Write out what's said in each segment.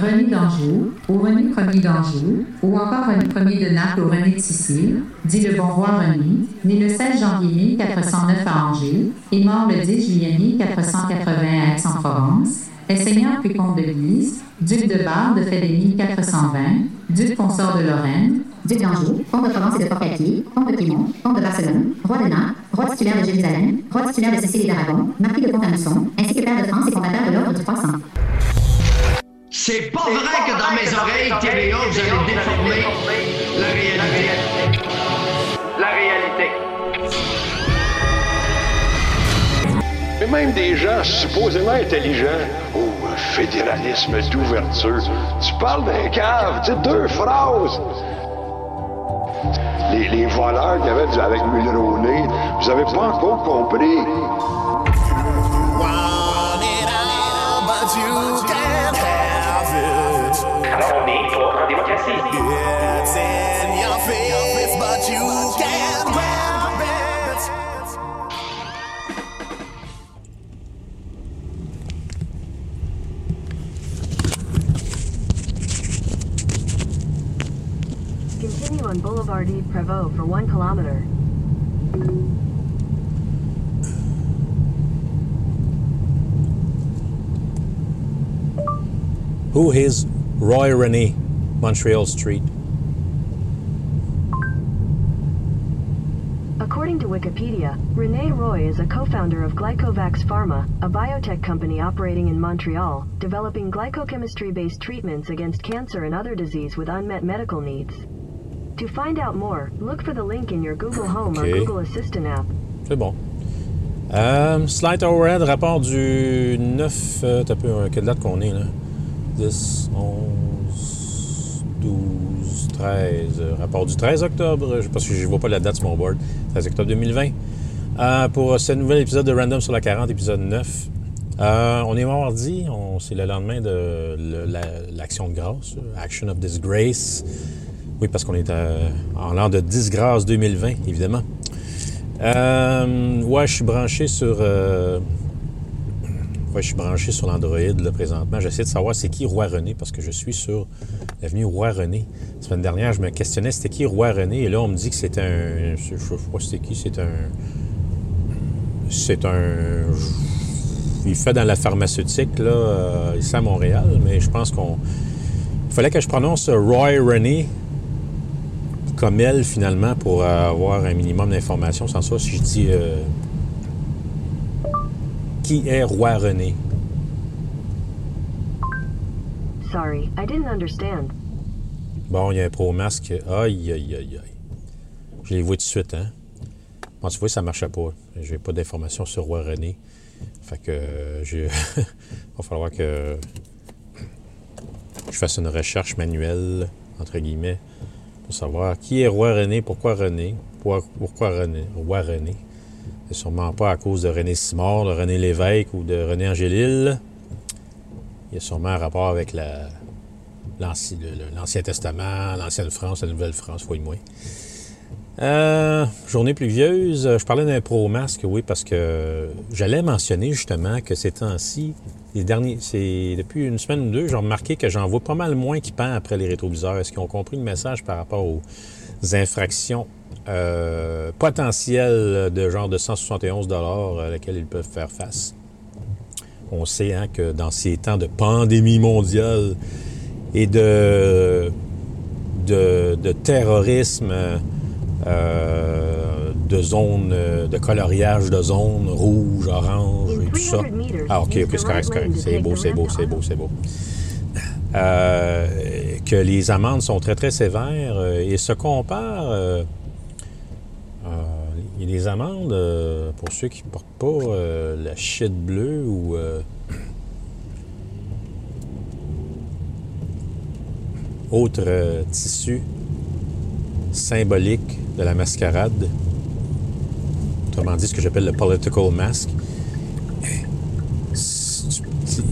René d'Anjou, ou René Ier d'Anjou, ou encore René Ier de Naples ou René de Sicile, dit le bon roi René, né le 16 janvier 1409 à Angers et mort le 10 juillet 1480 à Aix-en-Provence, est seigneur puis comte de Guise, duc de Bar de Fédénie 420, duc consort de Lorraine, duc d'Anjou, comte de Provence et de Porcatier, comte de Piémont, comte de Barcelone, roi de Naples, roi titulaire de Jérusalem, roi titulaire de Sicile et d'Aragon, marquis de Pont-à-Mousson, ainsi que père de France et fondateur de l'ordre du 300. C'est pas vrai que dans mes oreilles, TVA, vous allez déformer la réalité. La réalité. Mais même des gens supposément intelligents, oh, fédéralisme d'ouverture, tu parles d'un cave, tu sais, deux phrases. Les, les voleurs qu'il y avait du- avec Mulroney, vous avez pas encore compris. Continue on Boulevard Yves Prévost for one kilometer. Who is Roy Renee, Montreal Street? According to Wikipedia, Rene Roy is a co-founder of Glycovax Pharma, a biotech company operating in Montreal, developing glycochemistry-based treatments against cancer and other disease with unmet medical needs. To find out more, look for the link in your Google Home Okay. or Google Assistant app. C'est bon. Euh, Slight Overhead, rapport du 9. Euh, t'as peu, euh, quelle date qu'on est, là? 10, 11, 12, 13. euh, rapport du 13 octobre, parce que je ne vois pas la date sur mon board. 13 octobre 2020. Euh, pour ce nouvel épisode de Random sur la 40, épisode 9. Euh, on est mardi, c'est le lendemain de la- l'action de grâce, euh, Action of Disgrace. Oui, parce qu'on est en l'an de disgrâce 2020, évidemment. Euh, ouais, je suis branché sur. euh, Ouais, je suis branché sur l'Android là, présentement. J'essaie de savoir c'est qui Roi René parce que je suis sur l'avenue Roi René. La semaine dernière, je me questionnais c'était qui Roi René? Et là, on me dit que c'est un. Je sais pas c'était qui, c'est un. C'est un. Il fait dans la pharmaceutique, là, euh, ici à Montréal, mais je pense qu'on. Il fallait que je prononce Roy René comme elle, finalement, pour avoir un minimum d'informations. Sans ça, si je dis euh, qui est Roi René, Sorry, I didn't understand. bon, il y a un pro-masque. Aïe, aïe, aïe, aïe. Je les vois tout de suite, hein. Bon, tu vois, ça ne marchait pas. J'ai pas d'informations sur Roi René. Fait que euh, j'ai. va falloir que je fasse une recherche manuelle, entre guillemets, pour savoir qui est Roi René, pourquoi René, pourquoi, René, Roi René. C'est sûrement pas à cause de René Simard, de René Lévesque ou de René Angélil. Il y a sûrement un rapport avec la, l'Anci- le- le- l'Ancien Testament, l'Ancienne France, la Nouvelle France, oui, moins. Euh, journée pluvieuse. Je parlais d'un pro-masque, oui, parce que j'allais mentionner justement que ces temps-ci, c'est depuis une semaine ou deux, j'ai remarqué que j'en vois pas mal moins qui pendent après les rétroviseurs. Est-ce qu'ils ont compris le message par rapport aux infractions euh, potentielles de genre de 171 à laquelle ils peuvent faire face? On sait hein, que dans ces temps de pandémie mondiale et de, de, de terrorisme, euh, de zones, euh, de coloriage de zones rouge, orange et tout ça. Ah, ok, ok, c'est correct, c'est correct. C'est beau, c'est beau, c'est beau, c'est beau. Euh, que les amendes sont très, très sévères euh, et se comparent. euh, euh, des amendes pour ceux qui ne portent pas la shit bleue ou. autre tissu symbolique de la mascarade. Autrement dit, ce que j'appelle le political mask.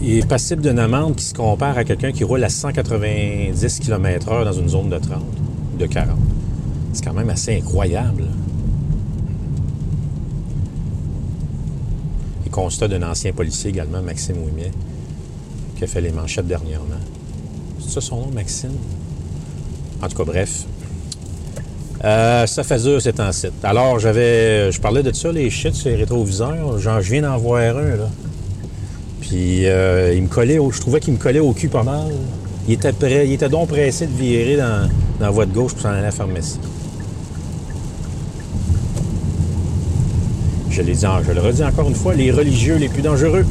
Il est passible d'une amende qui se compare à quelqu'un qui roule à 190 km/h dans une zone de 30, de 40. C'est quand même assez incroyable. Et constat d'un ancien policier également, Maxime Ouimet, qui a fait les manchettes dernièrement. C'est ça son nom, Maxime? En tout cas, bref. Euh, ça fait dur, en site. Alors, j'avais. Je parlais de ça, les shit sur les rétroviseurs. Genre, je viens d'en voir un, là. Puis, euh, il me collait Je trouvais qu'il me collait au cul pas mal. Il était prêt. Il était donc pressé de virer dans, la voie de gauche pour s'en aller à la pharmacie. Je le redis encore une fois, les religieux les plus dangereux.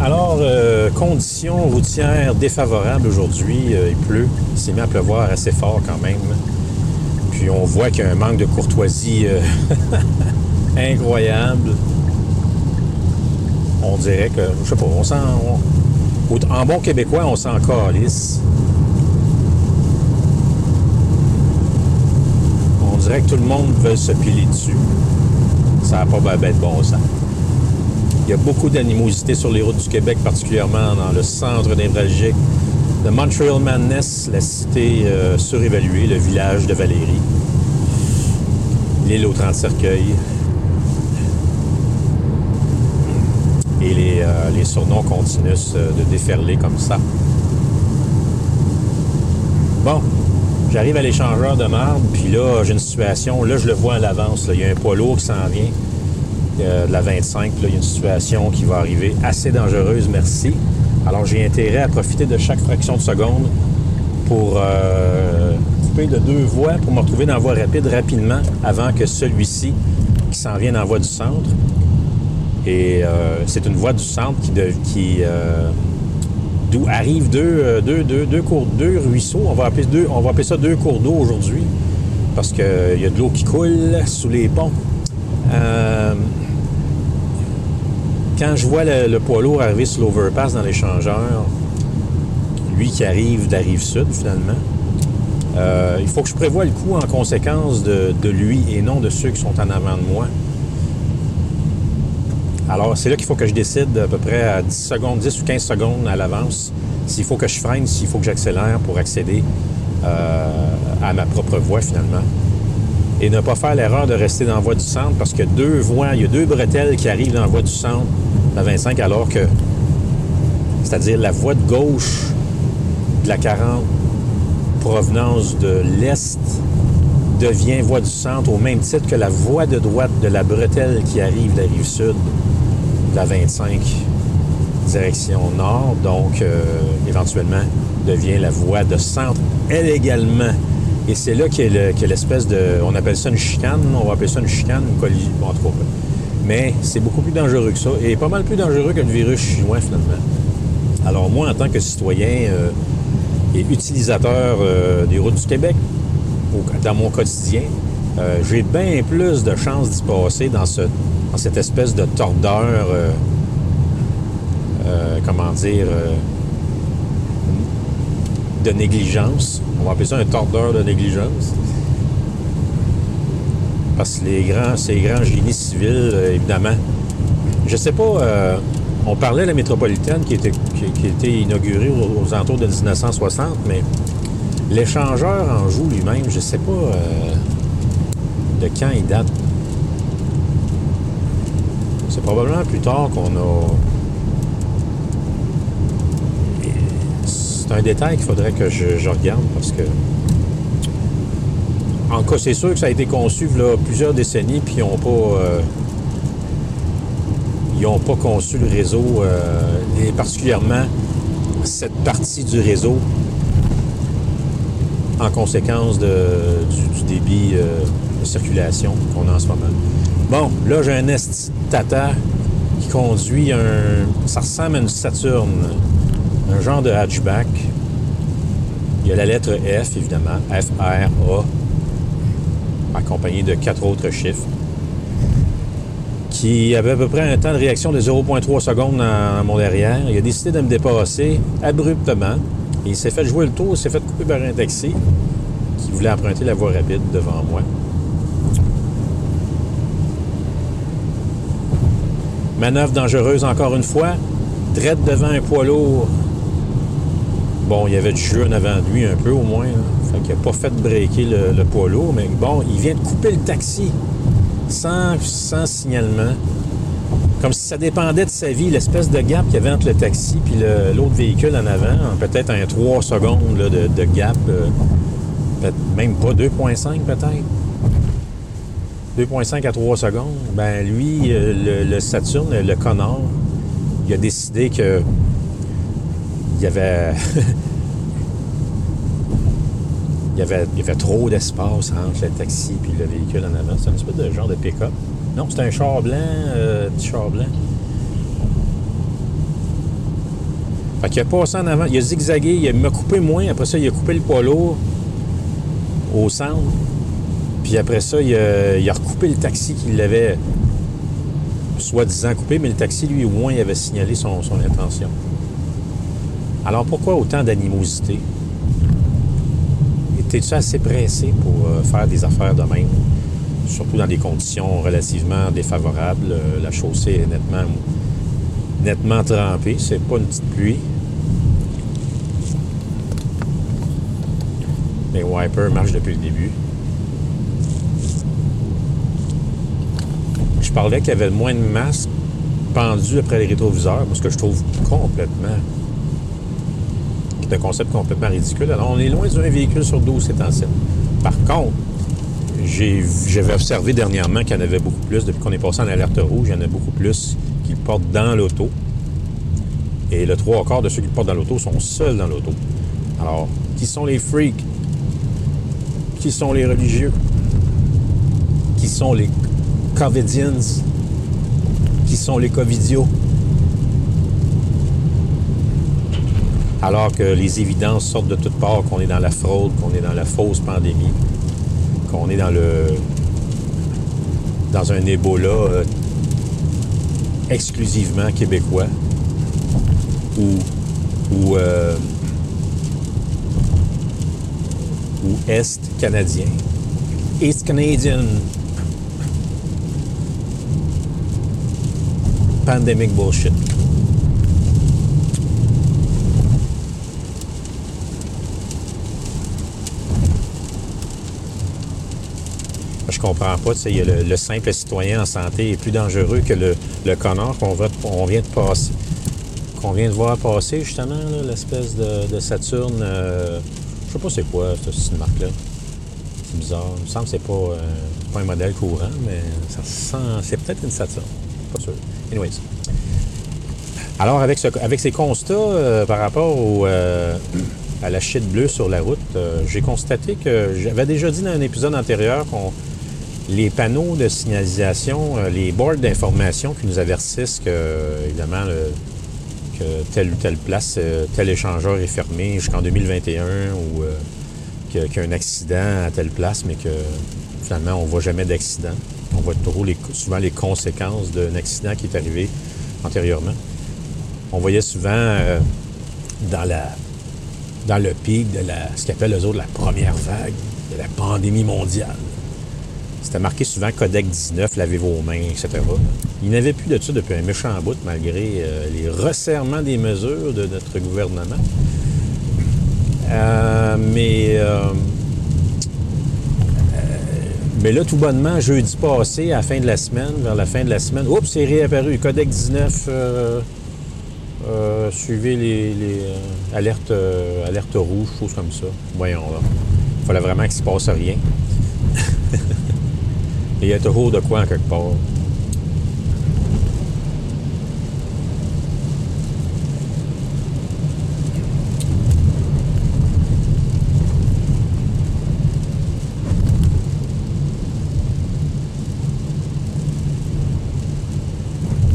Alors, euh, conditions routières défavorables aujourd'hui. euh, il pleut. Il s'est mis à pleuvoir assez fort quand même. Puis on voit qu'il y a un manque de courtoisie euh, incroyable. On dirait que, je sais pas, on s'en. en bon québécois, on s'en calisse. On dirait que tout le monde veut se piler dessus. Ça n'a pas ben de bon sens. Il y a beaucoup d'animosité sur les routes du Québec, particulièrement dans le centre névralgique de Montreal Madness, la cité euh, surévaluée, le village de Valérie, l'île aux 30 cercueils. Et les, euh, surnoms continuent euh, de déferler comme ça. Bon, j'arrive à l'échangeur de marbre, puis là, j'ai une situation, là, je le vois à l'avance, il y a un poids lourd qui s'en vient de la 25. Là, il y a une situation qui va arriver assez dangereuse, merci. Alors, j'ai intérêt à profiter de chaque fraction de seconde pour euh, couper de deux voies pour me retrouver dans la voie rapide rapidement avant que celui-ci qui s'en vient dans voie du centre. Et euh, c'est une voie du centre qui, de- qui euh, d'où arrivent deux, deux, deux, deux deux ruisseaux. On va deux, on va appeler ça deux cours d'eau aujourd'hui parce qu'il y a de l'eau qui coule sous les ponts. Quand je vois le, poids lourd arriver sur l'overpass dans l'échangeur, lui qui arrive de la rive sud finalement, euh, il faut que je prévoie le coup en conséquence de, de lui et non de ceux qui sont en avant de moi. Alors, c'est là qu'il faut que je décide à peu près à 10 secondes, 10 ou 15 secondes à l'avance s'il faut que je freine, s'il faut que j'accélère pour accéder euh, à ma propre voie finalement. Et ne pas faire l'erreur de rester dans la voie du centre parce que deux voies, il y a deux bretelles qui arrivent dans la voie du centre, la 25, alors que, c'est-à-dire la voie de gauche de la 40, provenance de l'Est, devient voie du centre au même titre que la voie de droite de la bretelle qui arrive de la rive sud, de la 25, direction nord, donc euh, éventuellement devient la voie de centre, elle également. Et c'est là qu'il y a l'espèce de. On appelle ça une chicane, on va appeler ça une chicane, une collision, bon, en tout. Mais c'est beaucoup plus dangereux que ça, et pas mal plus dangereux que le virus chinois, finalement. Alors, moi, en tant que citoyen euh, et utilisateur euh, des routes du Québec, au- dans mon quotidien, euh, j'ai bien plus de chances d'y passer dans, ce, dans cette espèce de tordeur, comment dire, de négligence. On va appeler ça un tordeur de négligence. Parce que les grands, ces grands génies civils, euh, évidemment, je sais pas, euh, on parlait de la métropolitaine qui, était, inaugurée aux, aux alentours de 1960, mais l'échangeur en joue lui-même, je sais pas euh, de quand il date. C'est probablement plus tard qu'on a. Et C'est un détail qu'il faudrait que je, regarde parce que. En cas, c'est sûr que ça a été conçu a plusieurs décennies, puis ils n'ont pas. euh, ils pas conçu le réseau, euh, et particulièrement cette partie du réseau en conséquence du, débit euh, de circulation qu'on a en ce moment. Bon, là, j'ai un tata qui conduit un... Ça ressemble à une Saturne, un genre de hatchback. Il y a la lettre F, évidemment, F-R-A, accompagné de quatre autres chiffres, qui avait à peu près un temps de réaction de 0,3 secondes dans mon derrière. Il a décidé de me dépasser abruptement. Il s'est fait jouer le tour, il s'est fait couper par un taxi qui voulait emprunter la voie rapide devant moi. Manœuvre dangereuse encore une fois. Drette devant un poids lourd. Bon, il y avait du jeu en avant de lui un peu au moins. là. Fait qu'il n'a pas fait breaker le, le poids lourd, mais bon, il vient de couper le taxi sans, sans signalement. Comme si ça dépendait de sa vie, l'espèce de gap qu'il y avait entre le taxi et l'autre véhicule en avant, peut-être un 3 secondes de, gap, euh, même pas 2.5 peut-être. 2.5 à 3 secondes. Ben lui, euh, le, le Saturne, le connard, il a décidé que y avait il y avait, il y avait trop d'espace entre le taxi et le véhicule en avant. C'est un espèce de genre de pick-up. Non, c'est un char blanc, euh, petit char blanc. Fait qu'il a passé en avant, il a zigzagué, il m'a coupé moins, après ça, il a coupé le poids lourd au centre. Puis après ça, il a, recoupé le taxi qu'il l'avait soi-disant coupé, mais le taxi, lui, au moins, il avait signalé son intention. Alors pourquoi autant d'animosité? Étais-tu assez pressé pour euh, faire des affaires de même? Surtout dans des conditions relativement défavorables. Euh, la chaussée est nettement, nettement trempée. C'est pas une petite pluie. Les wipers marchent depuis le début. Je parlais qu'il y avait moins de masques pendus après les rétroviseurs, parce que je trouve complètement. Concept complètement ridicule. Alors, on est loin d'un véhicule sur 12 ces temps-ci. Par contre, j'avais observé dernièrement qu'il y en avait beaucoup plus. Depuis qu'on est passé en alerte rouge, il y en a beaucoup plus qui portent dans l'auto. Et le trois quarts de ceux qui portent dans l'auto sont seuls dans l'auto. Alors, qui sont les freaks? Qui sont les religieux? Qui sont les covidians? Qui sont les covidios? Alors que les évidences sortent de toutes parts qu'on est dans la fraude, qu'on est dans la fausse pandémie, qu'on est dans le dans un Ebola euh, exclusivement québécois ou ou, euh, ou est canadien, East Canadian pandemic bullshit. Je comprends pas. a le, le simple citoyen en santé est plus dangereux que le, connard qu'on vient de passer. Qu'on vient de voir passer, justement, l'espèce de, Saturne. euh, je sais pas c'est quoi, cette, marque-là. C'est bizarre. Il me semble que c'est pas, euh, pas un modèle courant, mais ça sent. C'est peut-être une Saturne. Pas sûr. Anyways. Alors, avec, ce- avec ces constats euh, par rapport au, euh, à la shit bleue sur la route, j'ai constaté que j'avais déjà dit dans un épisode antérieur qu'on les panneaux de signalisation, euh, les boards d'information qui nous avertissent que, euh, évidemment, que telle ou telle place, euh, tel échangeur est fermé jusqu'en 2021 ou qu'il y a un accident à telle place, mais que finalement, on ne voit jamais d'accident. On voit les- souvent les conséquences d'un accident qui est arrivé antérieurement. On voyait souvent dans, la, dans le pic de la, ce qu'appellent eux autres la première vague de la pandémie mondiale. C'était marqué souvent Codec 19, lavez vos mains, etc. Il n'y avait plus de ça depuis un méchant bout, malgré euh, les resserrements des mesures de notre gouvernement. Euh, mais, euh, mais là, tout bonnement, jeudi passé, à la fin de la semaine, vers la fin de la semaine, oups, c'est réapparu. Codec 19, euh, euh, suivez les, alertes, alertes rouges, choses comme ça. Voyons là. Il fallait vraiment qu'il ne se passe rien. Il y a toujours de quoi quelque part.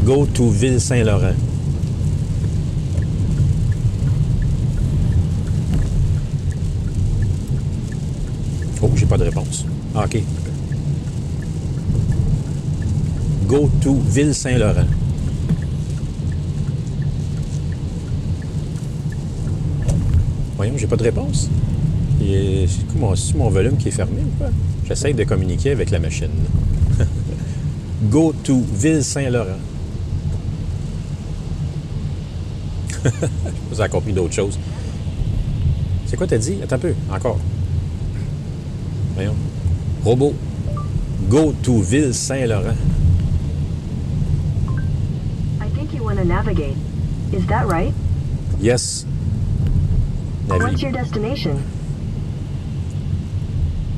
Go to Ville-Saint-Laurent. Oh, j'ai pas de réponse. Ah, OK. Go to Ville-Saint-Laurent. Voyons, j'ai pas de réponse. C'est mon, mon volume qui est fermé ou quoi? J'essaie de communiquer avec la machine. Go to Ville-Saint-Laurent. Ça a compris d'autres choses. C'est quoi t'as dit? Attends un peu, encore. Voyons. Robot. Go to Ville-Saint-Laurent. To navigate. Is that right? Yes. Navigue. What's your destination?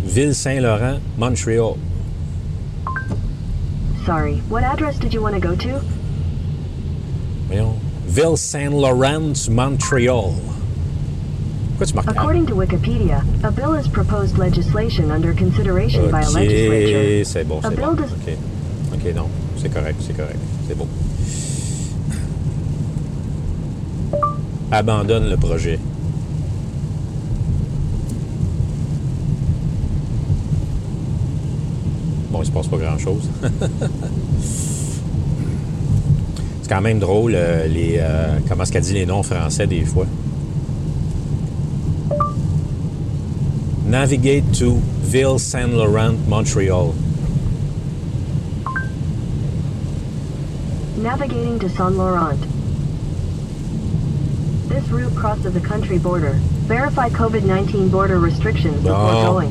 Ville-Saint-Laurent, Montréal. Sorry, what address did you want to go to? Voyons. Ville-Saint-Laurent, Montréal. Pourquoi tu marques According to Wikipedia, a bill is proposed legislation under consideration by a legislature. C'est bon, c'est bon. does- Ok, ok, non, c'est correct, c'est correct, c'est bon. Abandonne le projet. Bon, il se passe pas grand-chose. c'est quand même drôle, euh, les, euh, comment est-ce qu'elle dit les noms français des fois. Navigate to Ville Saint Laurent, Montreal. Navigating to Saint Laurent. This route crosses a country border. Verify COVID-19 border restrictions before Bon. going.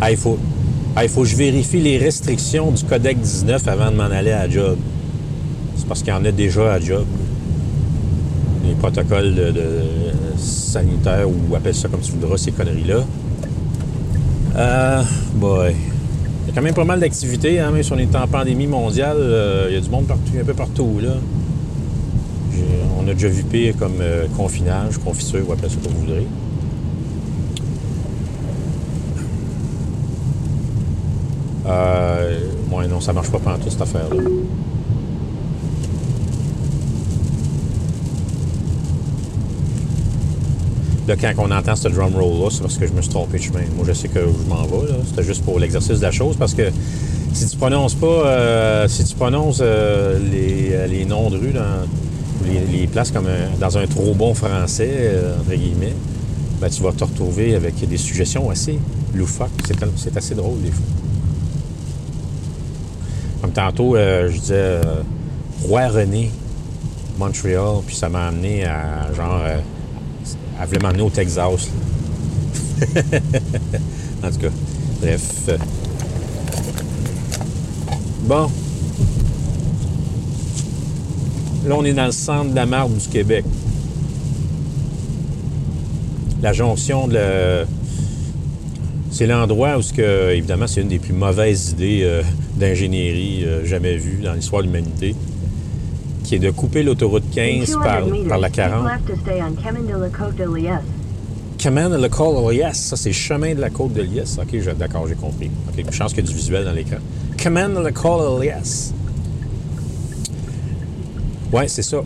Ah, il faut, ah, il faut que je vérifie les restrictions du Codec 19 avant de m'en aller à la job. C'est parce qu'il y en a déjà à la job. Les protocoles de, de sanitaires, ou appelle ça comme tu voudras, ces conneries-là. Euh, boy. Il y a quand même pas mal d'activités, hein, même si on est en pandémie mondiale. euh, il y a du monde partout, un peu partout, là. J'ai- On a déjà vu pire comme euh, confinage, confiture, ou appelle ça comme vous voudrez. Euh, ouais, non, ça marche pas pendant toute cette affaire-là. Là, quand on entend ce drum roll-là, c'est parce que je me suis trompé de chemin. Moi, je sais que je m'en vais. C'était juste pour l'exercice de la chose, parce que si tu prononces pas, euh, si tu prononces euh, les, euh, les noms de rue dans, les, places comme un- dans un trop bon français, euh, entre guillemets, ben, tu vas te retrouver avec des suggestions assez loufoques. C'est assez drôle, des fois. Comme tantôt, euh, je disais euh, Roi René, Montréal, puis ça m'a amené à genre. euh, elle voulait m'amener au Texas. en tout cas, bref. Bon. Là, on est dans le centre de la marde du Québec. La jonction de la- c'est l'endroit où, ce que, évidemment, c'est une des plus mauvaises idées euh, d'ingénierie euh, jamais vues dans l'histoire de l'humanité, qui est de couper l'autoroute In 15 200 par, par la keep 40. left to stay on Chemin de la Côte de Liesse. Chemin de la Côte de Liesse, ça c'est chemin de la côte de Liesse. Ok, d'accord, j'ai compris. Ok, je pense qu'il y a du visuel dans l'écran. Chemin de la Côte de Liesse. Ouais, c'est ça.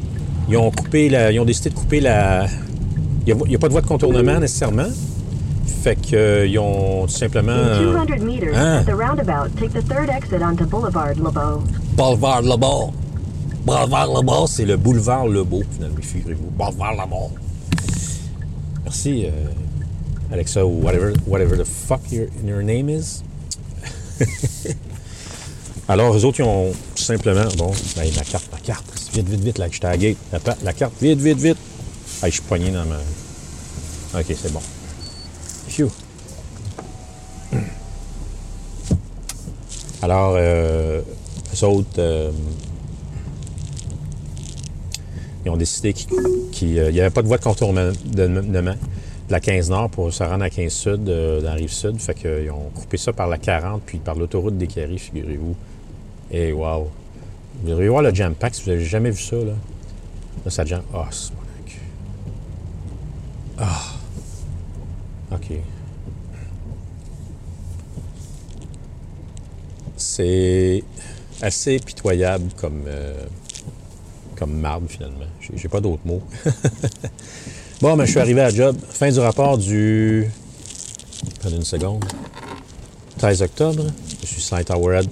Ils ont coupé la, ils ont décidé de couper la. Il n'y a, pas de voie de contournement nécessairement. Fait qu'ils ont tout simplement. In euh, 200 meters, at the roundabout, take the third exit onto Boulevard Lebeau. Boulevard Lebeau. Boulevard Lebeau, c'est le boulevard Lebeau, finalement, figurez-vous. Boulevard Lebeau. Merci, euh, Alexa, ou whatever, whatever the fuck your, your name is. Alors, eux autres, ils ont tout simplement. Bon, ben, ma carte, ma carte. Vite, vite, vite, là, j'étais à la. La, carte, vite, vite, vite. Ah, je suis poigné dans ma. Ok, c'est bon. Phew. Alors, euh, eux euh, ils ont décidé qu'il n'y avait pas de voie de contournement de, la 15 Nord pour se rendre à 15 Sud, euh, dans la rive Sud. Fait qu'ils ont coupé ça par la 40 puis par l'autoroute des figurez-vous. Et wow! Vous devriez voir le jam pack si vous n'avez jamais vu ça, là. Ça jam. Ah, c'est mon cul. Ah! OK. C'est assez pitoyable comme, euh, comme marbre, finalement. J'ai pas d'autres mots. bon, ben, je suis arrivé à job. Fin du rapport du. Attendez une seconde. 13 octobre. Je suis Saint Towerhead.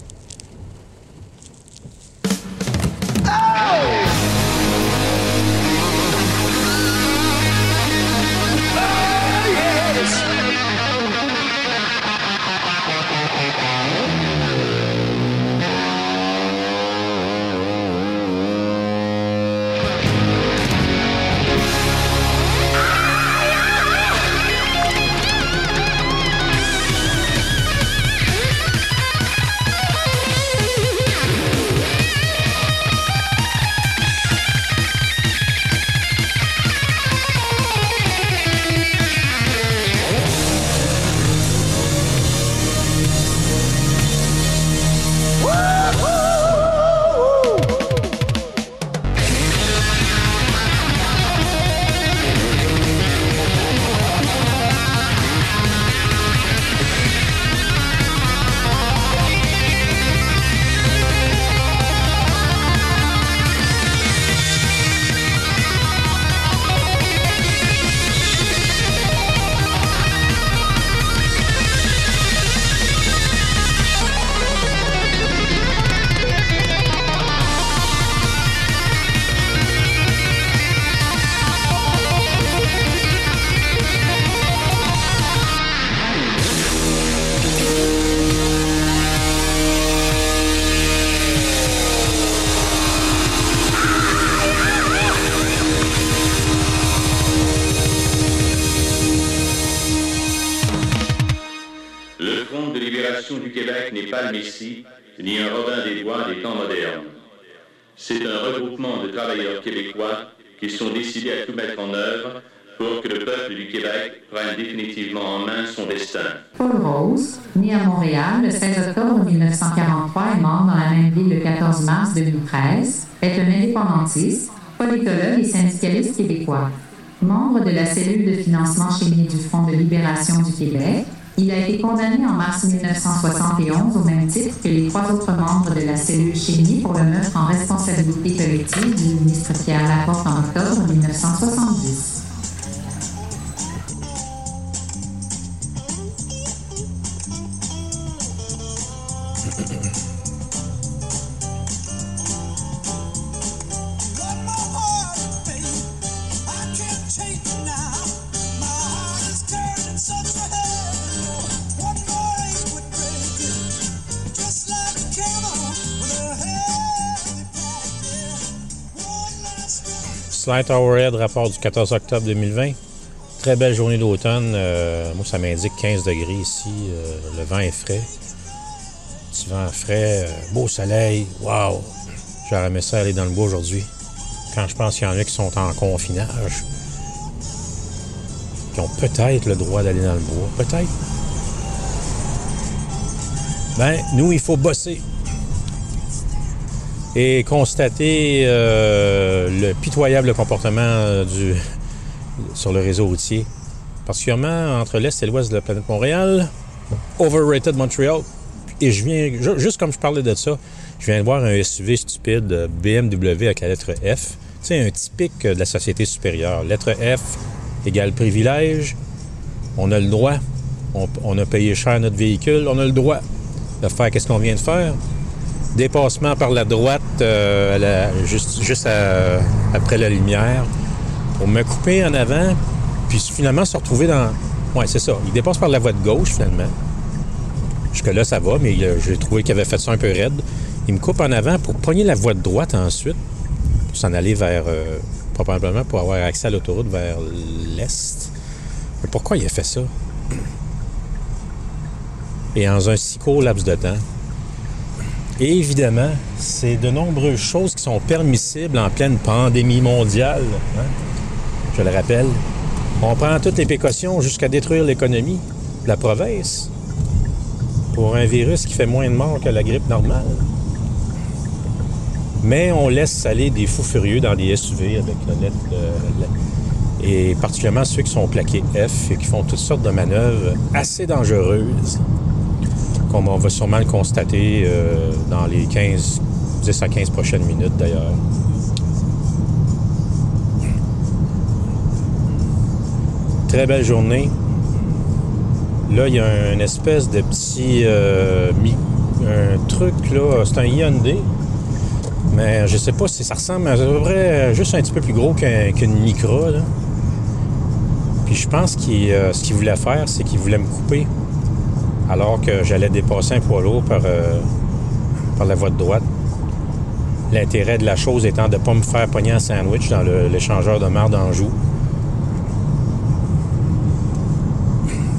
Paul Rose, né à Montréal le 16 octobre 1943 et mort dans la même ville le 14 mars 2013, est un indépendantiste, politologue et syndicaliste québécois. Membre de la cellule de financement chimie du Front de libération du Québec, il a été condamné en mars 1971 au même titre que les trois autres membres de la cellule chimie pour le meurtre en responsabilité collective du ministre Pierre Laporte en octobre 1970. Slight Hourhead, rapport du 14 octobre 2020. Très belle journée d'automne. Euh, moi, ça m'indique 15 degrés ici. Euh, le vent est frais. Petit vent frais, euh, beau soleil. Wow! J'aurais aimé ça aller dans le bois aujourd'hui. Quand je pense qu'il y en a qui sont en confinage, qui ont peut-être le droit d'aller dans le bois. Peut-être. Ben, nous, il faut bosser et constater le pitoyable comportement euh, sur le réseau routier, particulièrement entre l'Est et l'Ouest de la planète Montréal, overrated Montreal. Et je viens, juste comme je parlais de ça, je viens de voir un SUV stupide euh, BMW avec la lettre F. Sais, un typique de la société supérieure. Lettre F égale privilège. On a le droit. On, on a payé cher notre véhicule. On a le droit de faire qu'est-ce qu'on vient de faire dépassement par la droite, euh, juste, après la lumière, pour me couper en avant, puis finalement se retrouver dans... Ouais, c'est ça. Il dépasse par la voie de gauche, finalement. Jusque-là, ça va, mais j'ai trouvé qu'il avait fait ça un peu raide. Il me coupe en avant pour pogner la voie de droite ensuite, pour s'en aller vers... Euh, probablement pour avoir accès à l'autoroute vers l'est. Mais pourquoi il a fait ça? Et en un si court laps de temps, évidemment, c'est de nombreuses choses qui sont permissibles en pleine pandémie mondiale. Hein. Je le rappelle. On prend toutes les précautions jusqu'à détruire l'économie la province pour un virus qui fait moins de morts que la grippe normale. Mais on laisse aller des fous furieux dans des SUV avec la lettre. et particulièrement ceux qui sont plaqués F et qui font toutes sortes de manœuvres assez dangereuses comme on va sûrement le constater euh, dans les 15, 10 à 15 prochaines minutes d'ailleurs. Très belle journée. Là, il y a une espèce de petit euh, un truc là, c'est un Hyundai. Mais je sais pas si ça ressemble à vrai juste un petit peu plus gros qu'une Micra. Puis je pense que euh, ce qu'il voulait faire, c'est qu'il voulait me couper alors que j'allais dépasser un poids lourd par, euh, par la voie de droite. L'intérêt de la chose étant de ne pas me faire pogner un sandwich dans l'échangeur de mar d'Anjou.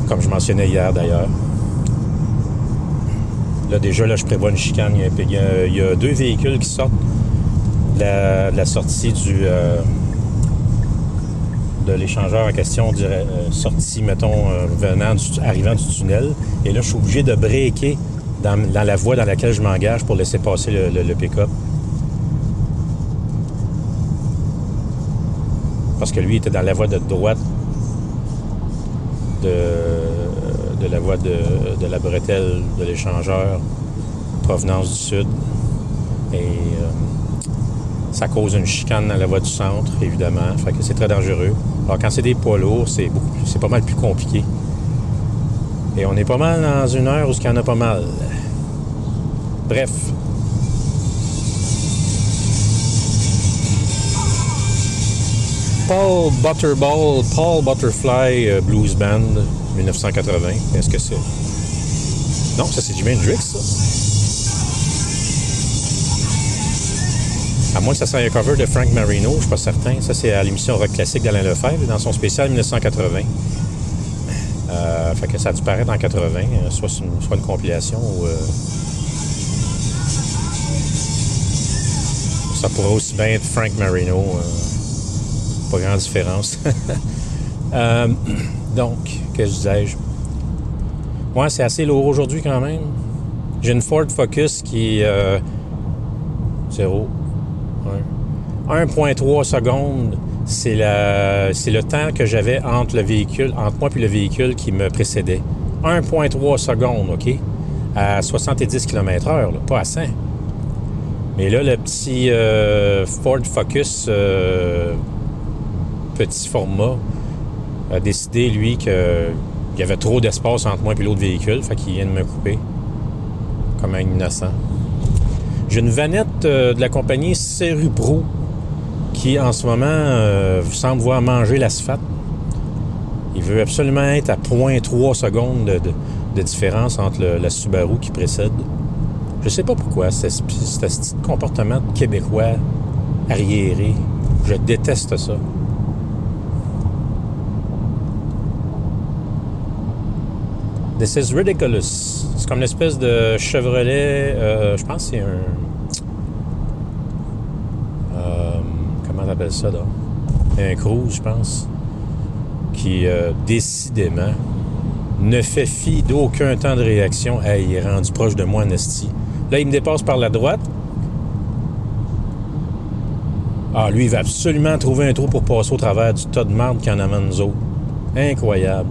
Comme je mentionnais hier d'ailleurs. Là, déjà, là, je prévois une chicane. Il y a, deux véhicules qui sortent de la, sortie du, euh, de l'échangeur en question, dirait, euh, sorti, mettons, euh, venant arrivant du tunnel. Et là, je suis obligé de breaker dans, la voie dans laquelle je m'engage pour laisser passer le, pick-up. Parce que lui était dans la voie de droite de, la voie de, la bretelle de l'échangeur, provenance du sud. Et euh, ça cause une chicane dans la voie du centre, évidemment. Fait que c'est très dangereux. Alors, quand c'est des poids lourds, c'est, c'est pas mal plus compliqué. Et on est pas mal dans une heure où il y en a pas mal. Bref. Paul Butterball, Paul Butterfly euh, Blues Band, 1980. Est-ce que c'est? Non, ça c'est Jimi Hendrix, ça. À moins que ça soit un cover de Frank Marino, je suis pas certain. Ça, c'est à l'émission Rock Classique d'Alain Lefebvre, dans son spécial 1980. Euh, fait que ça a dû paraître en 80, euh, soit, une, une compilation ou. euh, ça pourrait aussi bien être Frank Marino. pas grande différence. Donc, que je disais-je? Ouais, c'est assez lourd aujourd'hui quand même. J'ai une Ford Focus qui est 0. Ouais. 1.3 secondes, c'est la- c'est le temps que j'avais entre le véhicule, entre moi et le véhicule qui me précédait. 1.3 secondes, OK? À 70 km/h, pas à 100. Mais là, le petit euh, Ford Focus euh, petit format a décidé, lui, qu'il y avait trop d'espace entre moi et l'autre véhicule, fait qu'il vient de me couper. Comme un innocent. J'ai une vanette euh, de la compagnie Cerupro qui, en ce moment, euh, semble voir manger l'asphalte. Il veut absolument être à 0.3 secondes de, différence entre la Subaru qui précède. Je sais pas pourquoi, c'est ce ce petit comportement québécois arriéré. Je déteste ça. This is ridiculous. C'est comme une espèce de Chevrolet. euh, je pense que c'est un. euh, comment on ça? Un Cruise, je pense. Qui, euh, décidément, ne fait fi d'aucun temps de réaction. Hey, il est rendu proche de moi, Nasty. Là, il me dépasse par la droite. Ah, lui, il va absolument trouver un trou pour passer au travers du tas de marde qu'il y en a avant nous autres. Incroyable.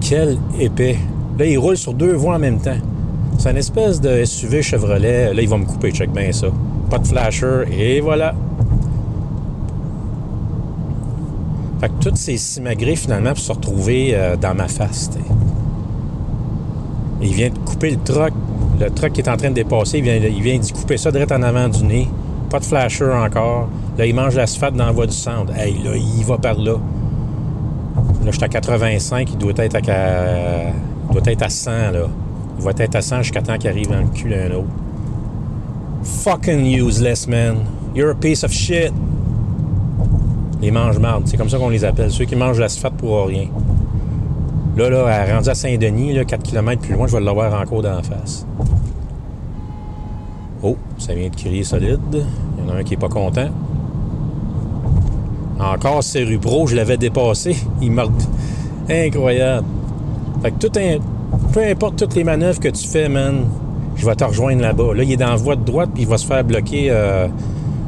Quel épais. Là, il roule sur deux voies en même temps. C'est une espèce de SUV Chevrolet. Là, il va me couper, check bien ça. Pas de flasher, et voilà. Fait que toutes ces simagrées, finalement, pour se retrouver euh, dans ma face. Il vient de couper le truck. Le truck qui est en train de dépasser, il vient, il d'y couper ça direct en avant du nez. Pas de flasher encore. Là, il mange l'asphalte dans la voie du centre. Hey, là, il va par là. Là, je suis à 85, il doit être à, être à 100, là. Il va être à 100 jusqu'à temps qu'il arrive dans le cul d'un autre. Fucking useless, man. You're a piece of shit. Les mange-mardes, c'est comme ça qu'on les appelle. Ceux qui mangent l'asphalte pour rien. Là, là, à- rendu à Saint-Denis, là, 4 km plus loin, je vais l'avoir encore dans la face. Oh, ça vient de crier solide. Il y en a un qui est pas content. Encore Cerupro, je l'avais dépassé. Il m'a... Incroyable. Fait que tout un... peu importe toutes les manœuvres que tu fais, man, je vais te rejoindre là-bas. Là, il est dans la voie de droite, puis il va se faire bloquer euh,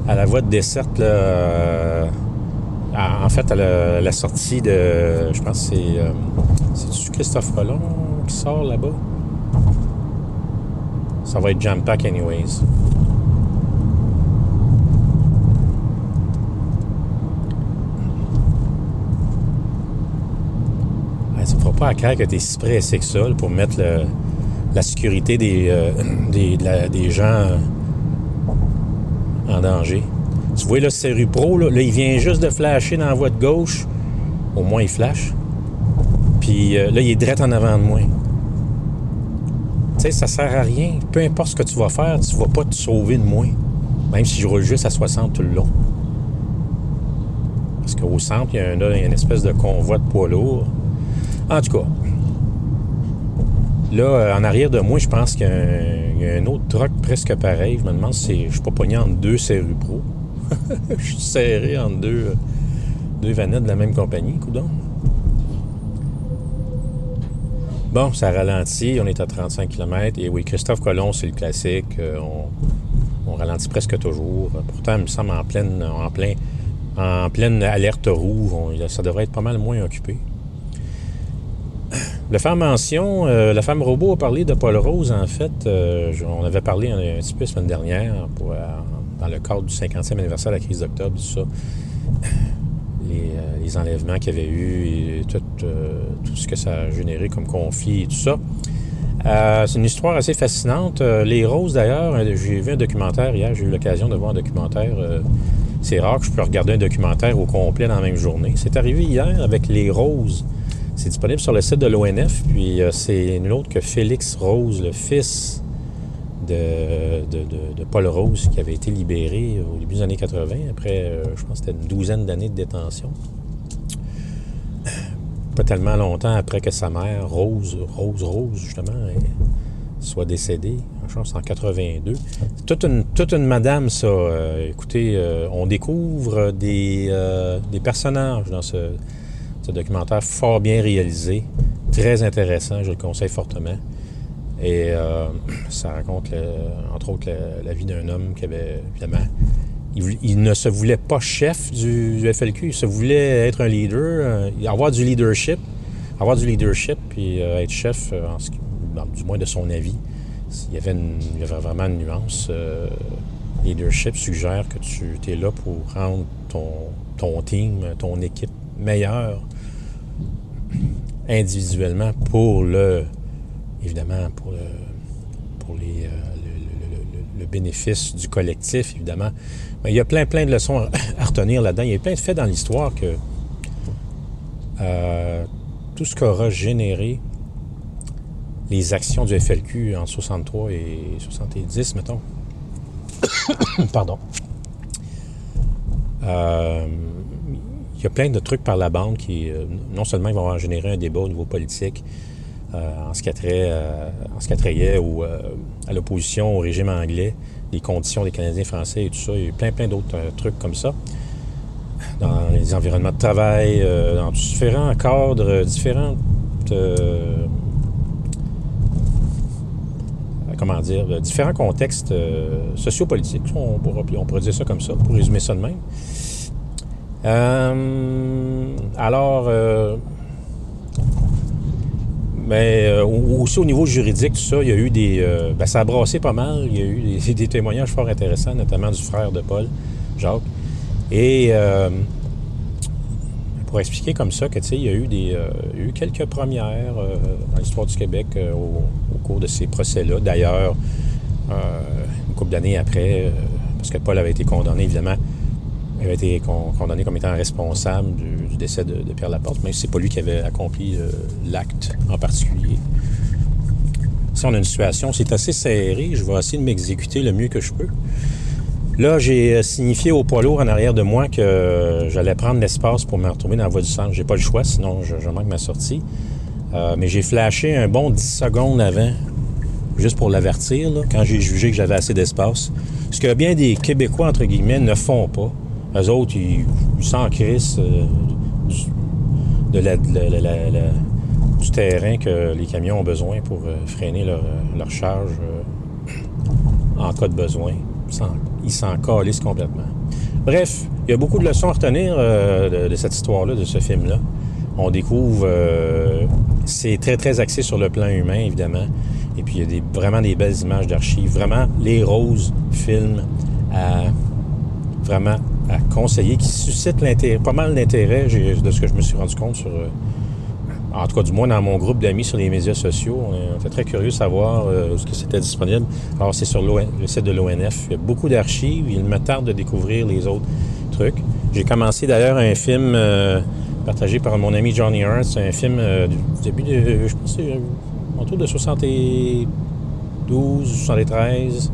à la voie de desserte, euh, en fait, à la, sortie de... Je pense que c'est... euh, C'est-tu Christophe Colomb qui sort là-bas? Ça va être jam pack anyways. Ouais, ça ne fera pas à cœur que tu es si pressé que ça pour mettre la sécurité des, euh, des, des gens euh, en danger. Tu vois, là, c'est Pro, là, là, il vient juste de flasher dans la voie de gauche. Au moins, il flash. Puis euh, là, il est direct en avant de moi. Tu sais, ça sert à rien. Peu importe ce que tu vas faire, tu vas pas te sauver de moi. Même si je roule juste à 60 tout le long. Parce qu'au centre, il y a, une espèce de convoi de poids lourd. En tout cas, là, euh, en arrière de moi, je pense qu'il y a un, autre truck presque pareil. Je me demande si c'est- je suis pas pogné entre deux Pro. je suis serré entre deux, euh, deux vanettes de la même compagnie, coudon. Bon, ça ralentit, on est à 35 km. Et oui, Christophe Colomb, c'est le classique. euh, on, ralentit presque toujours. Pourtant, il me semble en pleine, en plein, en pleine alerte rouge. ça devrait être pas mal moins occupé. Le faire mention, euh, la femme robot a parlé de Paul Rose, en fait. on avait parlé un, petit peu la semaine dernière pour, dans le cadre du 50e anniversaire de la crise d'octobre, ça. Les, euh, les enlèvements qu'il y avait eu et tout, euh, tout ce que ça a généré comme conflit et tout ça. Euh, c'est une histoire assez fascinante. Les roses, d'ailleurs, j'ai vu un documentaire hier, j'ai eu l'occasion de voir un documentaire. c'est rare que je peux regarder un documentaire au complet dans la même journée. C'est arrivé hier avec les roses. C'est disponible sur le site de l'ONF, puis c'est nul autre que Félix Rose, le fils de, Paul Rose, qui avait été libéré au début des années 80, après, euh, je pense c'était une douzaine d'années de détention. pas tellement longtemps après que sa mère, Rose, Rose, Rose, justement, soit décédée. Je pense en 82. Toute une, toute une madame, ça. Euh, écoutez, euh, on découvre des, euh, personnages dans ce, documentaire fort bien réalisé, très intéressant, je le conseille fortement. Et ça raconte, entre autres, la, vie d'un homme qui avait, évidemment, il, ne se voulait pas chef du, FLQ, il se voulait être un leader, avoir du leadership, avoir du leadership, puis être chef, du moins de son avis il y avait, vraiment une nuance. Euh, leadership suggère que tu es là pour rendre ton, ton team, ton équipe meilleure individuellement pour le, évidemment, pour le, pour les, euh, le, bénéfice du collectif, évidemment. Mais il y a plein, plein de leçons à retenir là-dedans. Il y a plein de faits dans l'histoire que euh, tout ce qu'aura généré les actions du FLQ en 63 et 70, mettons. Pardon. Euh, il y a plein de trucs par la bande qui, non seulement ils vont générer un débat au niveau politique en ce qui attrait, ou, à l'opposition au régime anglais, les conditions des Canadiens français et tout ça. Il plein, plein d'autres trucs comme ça. Dans les environnements de travail, dans différents cadres, différentes comment dire, différents contextes euh, sociopolitiques. On, on pourrait dire ça comme ça, pour résumer ça de même. Euh, alors, euh, mais aussi au niveau juridique, tout ça, il y a eu des. Ben, ça a brassé pas mal. Il y a eu des, témoignages fort intéressants, notamment du frère de Paul, Jacques. Et pour expliquer comme ça que, il y a eu, des, eu quelques premières dans l'histoire du Québec au, cours de ces procès-là. D'ailleurs, euh, une couple d'années après, euh, parce que Paul avait été condamné, évidemment, il été condamné comme étant responsable du, décès de, Pierre Laporte, mais c'est pas lui qui avait accompli euh, l'acte en particulier. Si on a une situation, c'est assez serré, je vais essayer de m'exécuter le mieux que je peux. Là, j'ai signifié au poids lourd en arrière de moi que j'allais prendre l'espace pour me retrouver dans la voie du centre. J'ai pas le choix, sinon je, manque ma sortie. Euh, mais j'ai flashé un bon 10 secondes avant, juste pour l'avertir, quand j'ai jugé que j'avais assez d'espace. Ce que bien des Québécois, entre guillemets, ne font pas. Eux autres, ils s'en crissent euh, du, terrain que les camions ont besoin pour euh, freiner leur, charge en cas de besoin. Ils s'en calissent complètement. Bref, il y a beaucoup de leçons à retenir de, cette histoire-là, de ce film-là. On découvre c'est très, très axé sur le plan humain, évidemment. Et puis, il y a vraiment des belles images d'archives. Vraiment, les roses films à vraiment à conseiller, qui suscitent l'intérêt, pas mal d'intérêt de ce que je me suis rendu compte sur. Euh, en tout cas, du moins dans mon groupe d'amis sur les médias sociaux. On était très curieux de savoir euh, ce que c'était disponible. Alors, c'est sur le site de l'ONF. Il y a beaucoup d'archives. Il me tarde de découvrir les autres trucs. J'ai commencé d'ailleurs un film. Euh, partagé par mon ami Johnny. C'est un film euh, du début de, je pense, autour de 72, 73.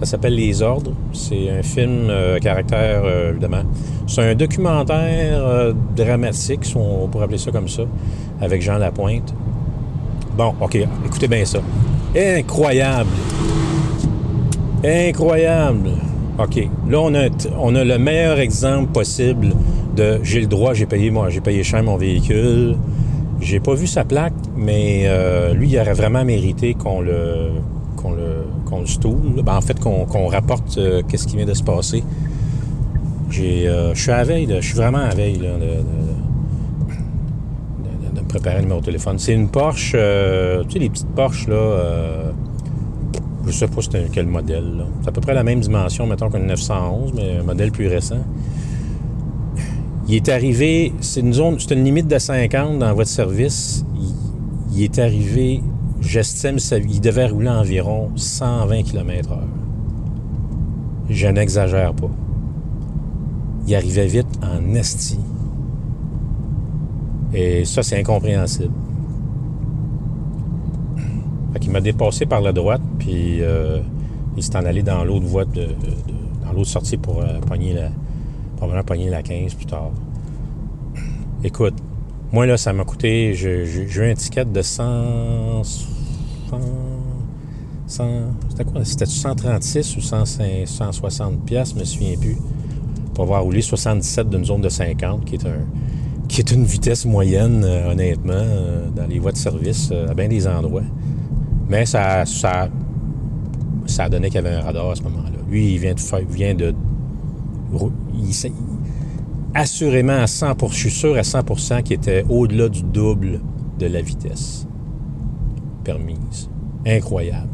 Ça s'appelle Les Ordres. C'est un film euh, caractère, euh, évidemment. C'est un documentaire dramatique, si on pourrait appeler ça comme ça, avec Jean Lapointe. Bon, OK, écoutez bien ça. Incroyable! Incroyable! OK. Là, on a, on a le meilleur exemple possible de j'ai le droit, j'ai payé moi, j'ai payé cher mon véhicule. J'ai pas vu sa plaque, mais euh, lui, il aurait vraiment mérité qu'on le qu'on le qu'on le stoule. Ben, en fait, qu'on rapporte euh, qu'est-ce qui vient de se passer. J'ai, euh, je suis à veille, je suis vraiment à veille de, me préparer un numéro de téléphone. C'est une Porsche, tu sais, les petites Porsche, là, je sais pas c'était quel modèle. C'est à peu près la même dimension, mettons, qu'une 911, mais un modèle plus récent. Il est arrivé, c'est une zone, c'est une limite de 50 dans votre service. Il, est arrivé, j'estime, il devait rouler environ 120 km h Je n'exagère pas. Il arrivait vite en esti. Et ça, c'est incompréhensible. Il m'a dépassé par la droite, puis euh, il s'est en allé dans l'autre voie, de, dans l'autre sortie pour euh, pogner la, probablement pogner la 15 plus tard. Écoute, Moi, là, ça m'a coûté. J'ai eu un ticket de 100. 100 100 c'était quoi? C'était 136 ou 105 160 pièces, je me souviens plus. Pour avoir roulé 77 d'une zone de 50, qui est un qui est une vitesse moyenne, euh, honnêtement, euh, dans les voies de service, euh, à bien des endroits. Mais ça, ça, ça donné qu'il y avait un radar à ce moment-là. Lui, il vient de faire, vient de, assurément à 100% je suis sûr à 100% qu'il était au-delà du double de la vitesse permise. Incroyable.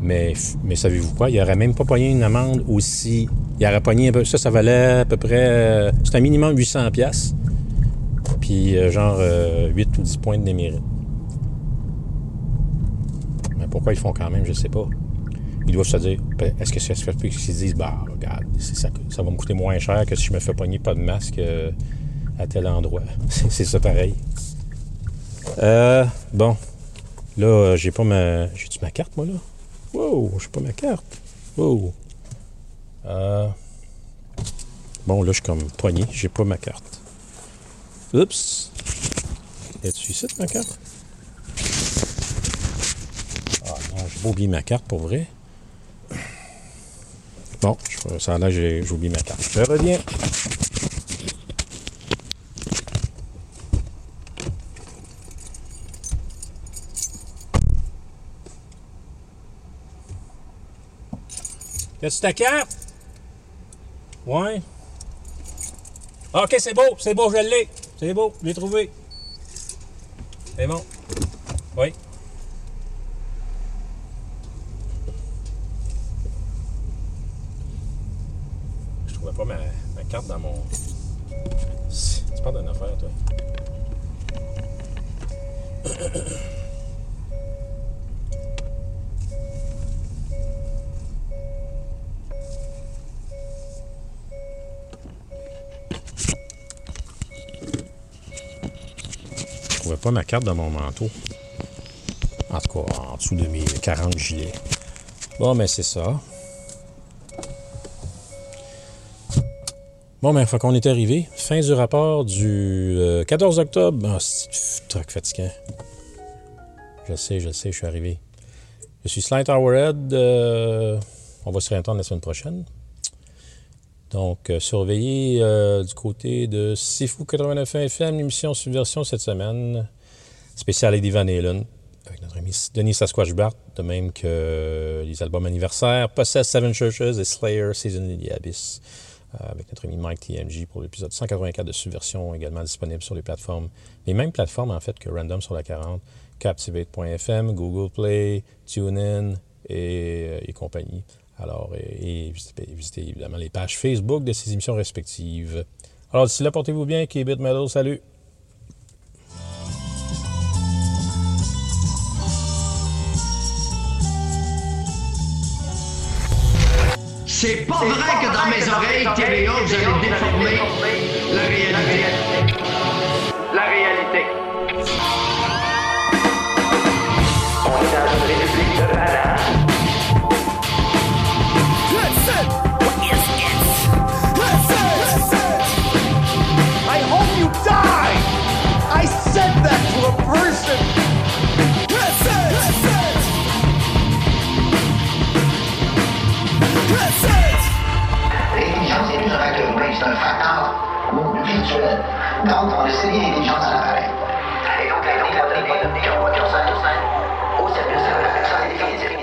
Mais, mais savez-vous quoi? Il n'aurait même pas pogné une amende aussi. Il aurait pogné un peu. Ça, ça valait à peu près. euh, C'est un minimum 800 pièces. Puis euh, genre euh, 8 ou 10 points de démérite. Mais pourquoi ils font quand même, je sais pas. Ils doivent se dire, ben, est-ce que c'est ce qu'ils se disent, bah, regarde, ça, ça va me coûter moins cher que si je me fais pogner pas de masque euh, à tel endroit? C'est ça pareil. Euh, bon. Là, euh, j'ai pas ma. J'ai-tu ma carte, moi, là? Wow, j'ai pas ma carte. Wow. Euh, Bon, là, je suis comme poigné. J'ai pas ma carte. Oups. Es-tu ici, ma carte? Ah non, j'ai pas oublié ma carte, pour vrai. Bon, ça a l'air j'ai oublié ma carte. Je reviens. Que ta carte? Ouais. Ah, Ok, c'est beau, c'est beau, je l'ai. C'est beau, je l'ai trouvé. C'est bon. Oui. Je trouvais pas ma, ma carte dans mon. Tu parles d'une affaire, toi. Pas ma carte dans mon manteau. En tout cas, en dessous de mes 40 gilets. Bon, mais c'est ça. Bon, ben, faut qu'on est arrivé. Fin du rapport du euh, 14 octobre. Ah, c'est truc. Je sais, je sais, je suis arrivé. Je suis Slight Hourhead. euh, on va se réentendre la semaine prochaine. Donc, euh, euh, du côté de Sifu 89 FM, l'émission Subversion cette semaine. Spécial Eddie Van Halen, avec notre ami Denis Sasquatch Bart, de même que les albums anniversaires Possess Seven Churches et Slayer Season in the Abyss, euh, avec notre ami Mike TMG pour l'épisode 184 de Subversion, également disponible sur les plateformes, les mêmes plateformes en fait que Random sur la 40, Captivate.fm, Google Play, TuneIn et, euh, compagnie. Alors, et, visitez, évidemment les pages Facebook de ces émissions respectives. Alors, d'ici là, portez-vous bien, Keep Metal, salut! C'est pas vrai que dans mes oreilles, TVO, vous allez déformer la réalité. La réalité. On est dans une république de bananes. I hope you die! I said that plus avec le bruit, c'est un facteur virtuel. Donc, on a série d'intelligence à l'appareil. Et donc, la vie de la.